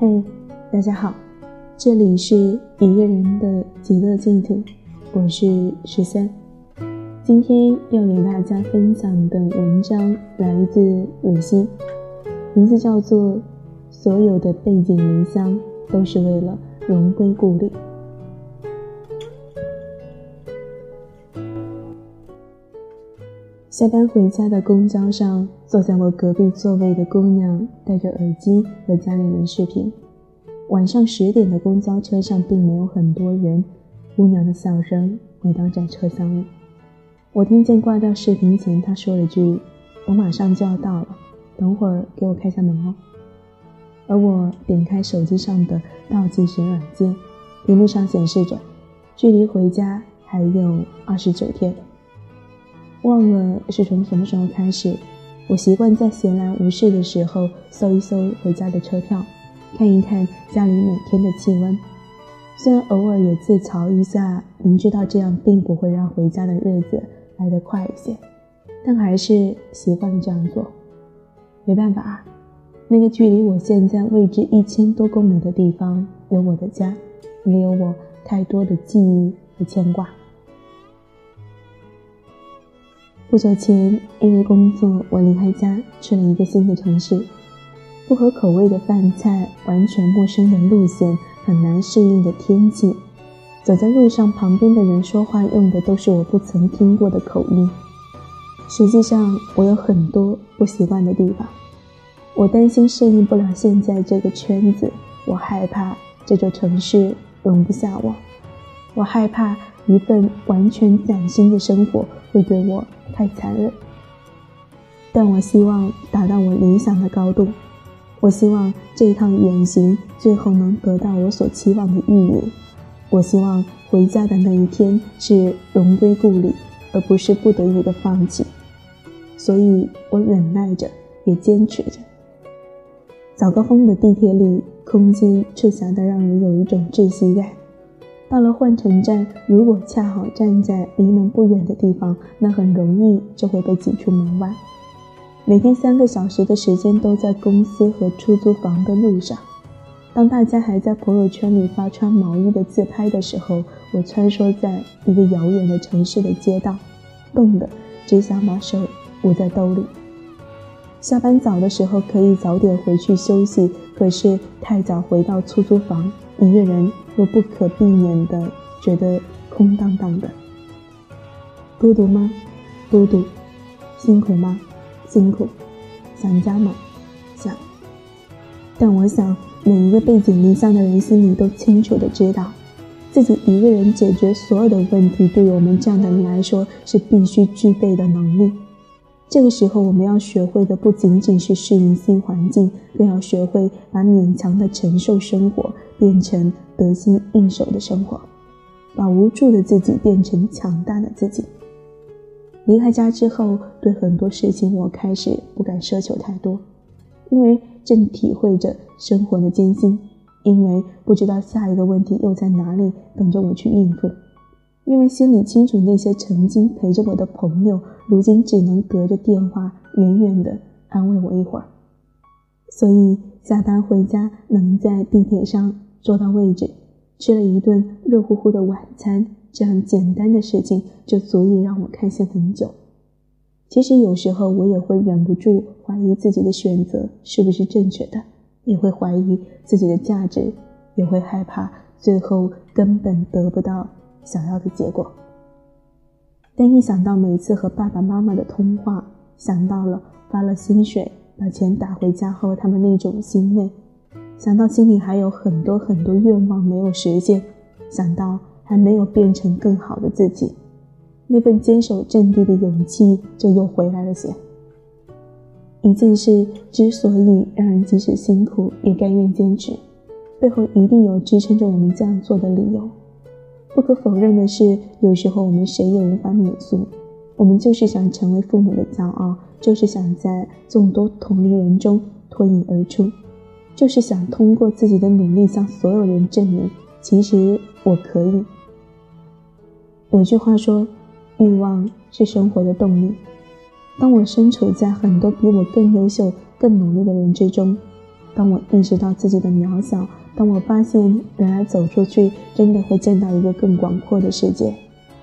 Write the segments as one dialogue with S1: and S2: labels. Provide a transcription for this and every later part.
S1: 嘿，大家好，这里是一个人的极乐净土，我是十三。今天要给大家分享的文章来自鲁西，名字叫做《所有的背井离乡都是为了荣归故里》。下班回家的公交上，坐在我隔壁座位的姑娘戴着耳机和家里人视频。晚上十点的公交车上并没有很多人，姑娘的笑声回荡在车厢里。我听见挂掉视频前她说了句：“我马上就要到了，等会儿给我开下门哦。”而我点开手机上的倒计时软件，屏幕上显示着，距离回家还有二十九天。忘了是从什么时候开始，我习惯在闲来无事的时候搜一搜回家的车票，看一看家里每天的气温。虽然偶尔也自嘲一下，明知道这样并不会让回家的日子来得快一些，但还是习惯了这样做。没办法，那个距离我现在位置一千多公里的地方，有我的家，也有我太多的记忆和牵挂。不久前，因为工作，我离开家，去了一个新的城市。不合口味的饭菜，完全陌生的路线，很难适应的天气。走在路上，旁边的人说话用的都是我不曾听过的口音。实际上，我有很多不习惯的地方。我担心适应不了现在这个圈子，我害怕这座城市容不下我，我害怕。一份完全崭新的生活会对我太残忍，但我希望达到我理想的高度。我希望这一趟远行最后能得到我所期望的意义。我希望回家的那一天是荣归故里，而不是不得已的放弃。所以我忍耐着，也坚持着。早高峰的地铁里，空间却狭得让人有一种窒息感。到了换乘站，如果恰好站在离门不远的地方，那很容易就会被挤出门外。每天三个小时的时间都在公司和出租房的路上。当大家还在朋友圈里发穿毛衣的自拍的时候，我穿梭在一个遥远的城市的街道，冻得只想把手捂在兜里。下班早的时候可以早点回去休息，可是太早回到出租房，一个人。又不可避免的觉得空荡荡的，孤独吗？孤独，辛苦吗？辛苦，想家吗？想。但我想，每一个背井离乡的人心里都清楚的知道，自己一个人解决所有的问题，对于我们这样的人来说是必须具备的能力。这个时候，我们要学会的不仅仅是适应新环境，更要学会把勉强的承受生活变成。得心应手的生活，把无助的自己变成强大的自己。离开家之后，对很多事情我开始不敢奢求太多，因为正体会着生活的艰辛，因为不知道下一个问题又在哪里等着我去应付，因为心里清楚那些曾经陪着我的朋友，如今只能隔着电话远远的安慰我一会儿。所以下班回家，能在地铁上。坐到位置，吃了一顿热乎乎的晚餐，这样简单的事情就足以让我开心很久。其实有时候我也会忍不住怀疑自己的选择是不是正确的，也会怀疑自己的价值，也会害怕最后根本得不到想要的结果。但一想到每次和爸爸妈妈的通话，想到了发了薪水把钱打回家后他们那种欣慰。想到心里还有很多很多愿望没有实现，想到还没有变成更好的自己，那份坚守阵地的勇气就又回来了些。一件事之所以让人即使辛苦也甘愿坚持，背后一定有支撑着我们这样做的理由。不可否认的是，有时候我们谁也无法免俗，我们就是想成为父母的骄傲，就是想在众多同龄人中脱颖而出。就是想通过自己的努力向所有人证明，其实我可以。有句话说，欲望是生活的动力。当我身处在很多比我更优秀、更努力的人之中，当我意识到自己的渺小，当我发现原来走出去真的会见到一个更广阔的世界，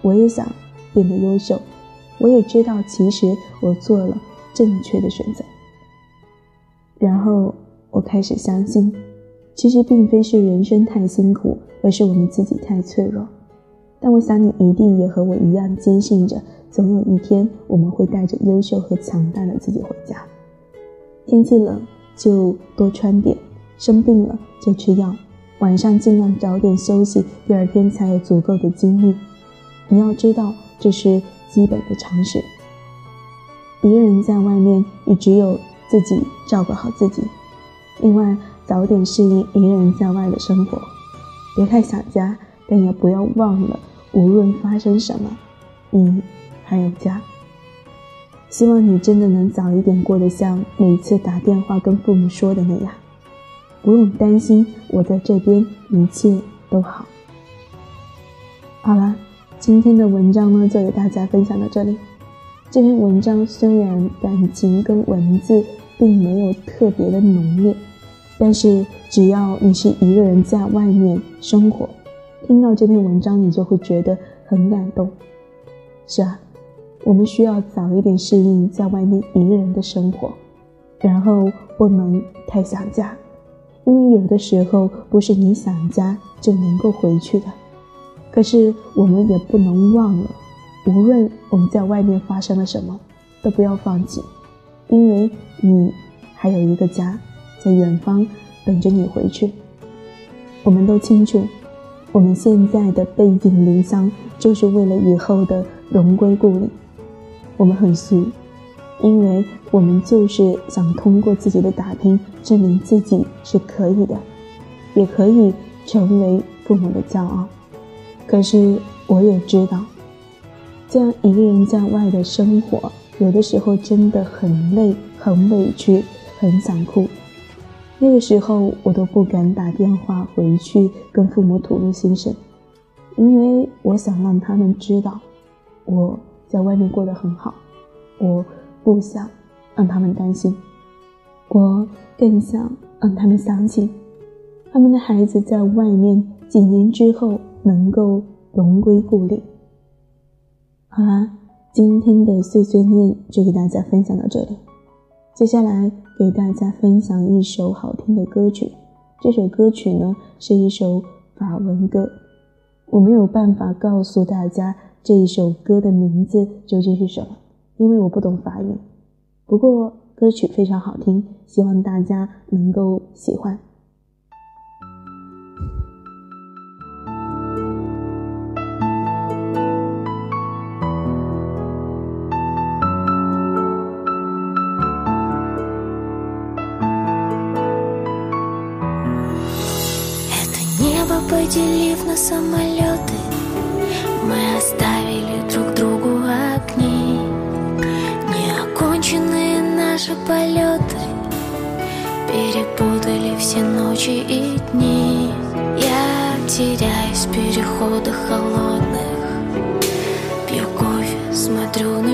S1: 我也想变得优秀。我也知道，其实我做了正确的选择。然后我开始相信，其实并非是人生太辛苦，而是我们自己太脆弱。但我想你一定也和我一样坚信着，总有一天我们会带着优秀和强大的自己回家。天气冷。就多穿点，生病了就吃药，晚上尽量早点休息，第二天才有足够的精力。你要知道，这是基本的常识。一个人在外面，你只有自己照顾好自己。另外，早点适应一个人在外的生活，别太想家，但也不要忘了，无论发生什么，你还有家。希望你真的能早一点过得像每次打电话跟父母说的那样，不用担心，我在这边一切都好。好了，今天的文章呢就给大家分享到这里。这篇文章虽然感情跟文字并没有特别的浓烈，但是只要你是一个人在外面生活，听到这篇文章你就会觉得很感动。是啊。我们需要早一点适应在外面一个人的生活，然后不能太想家，因为有的时候不是你想家就能够回去的。可是我们也不能忘了，无论我们在外面发生了什么，都不要放弃，因为你还有一个家在远方等着你回去。我们都清楚，我们现在的背井离乡，就是为了以后的荣归故里。我们很俗，因为我们就是想通过自己的打拼，证明自己是可以的，也可以成为父母的骄傲。可是我也知道，这样一个人在外的生活，有的时候真的很累、很委屈、很想哭。那个时候，我都不敢打电话回去跟父母吐露心声，因为我想让他们知道我。在外面过得很好，我不想让他们担心，我更想让他们相信，他们的孩子在外面几年之后能够荣归故里。好啦，今天的碎碎念就给大家分享到这里，接下来给大家分享一首好听的歌曲，这首歌曲呢是一首法文歌，我没有办法告诉大家。这一首歌的名字究竟是什么？因为我不懂法语，不过歌曲非常好听，希望大家能够喜欢。
S2: Мы оставили друг другу огни. Неоконченные наши полеты Перепутали все ночи и дни. Я теряюсь в переходах холодных. Пью кофе, смотрю на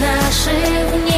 S2: наши вне.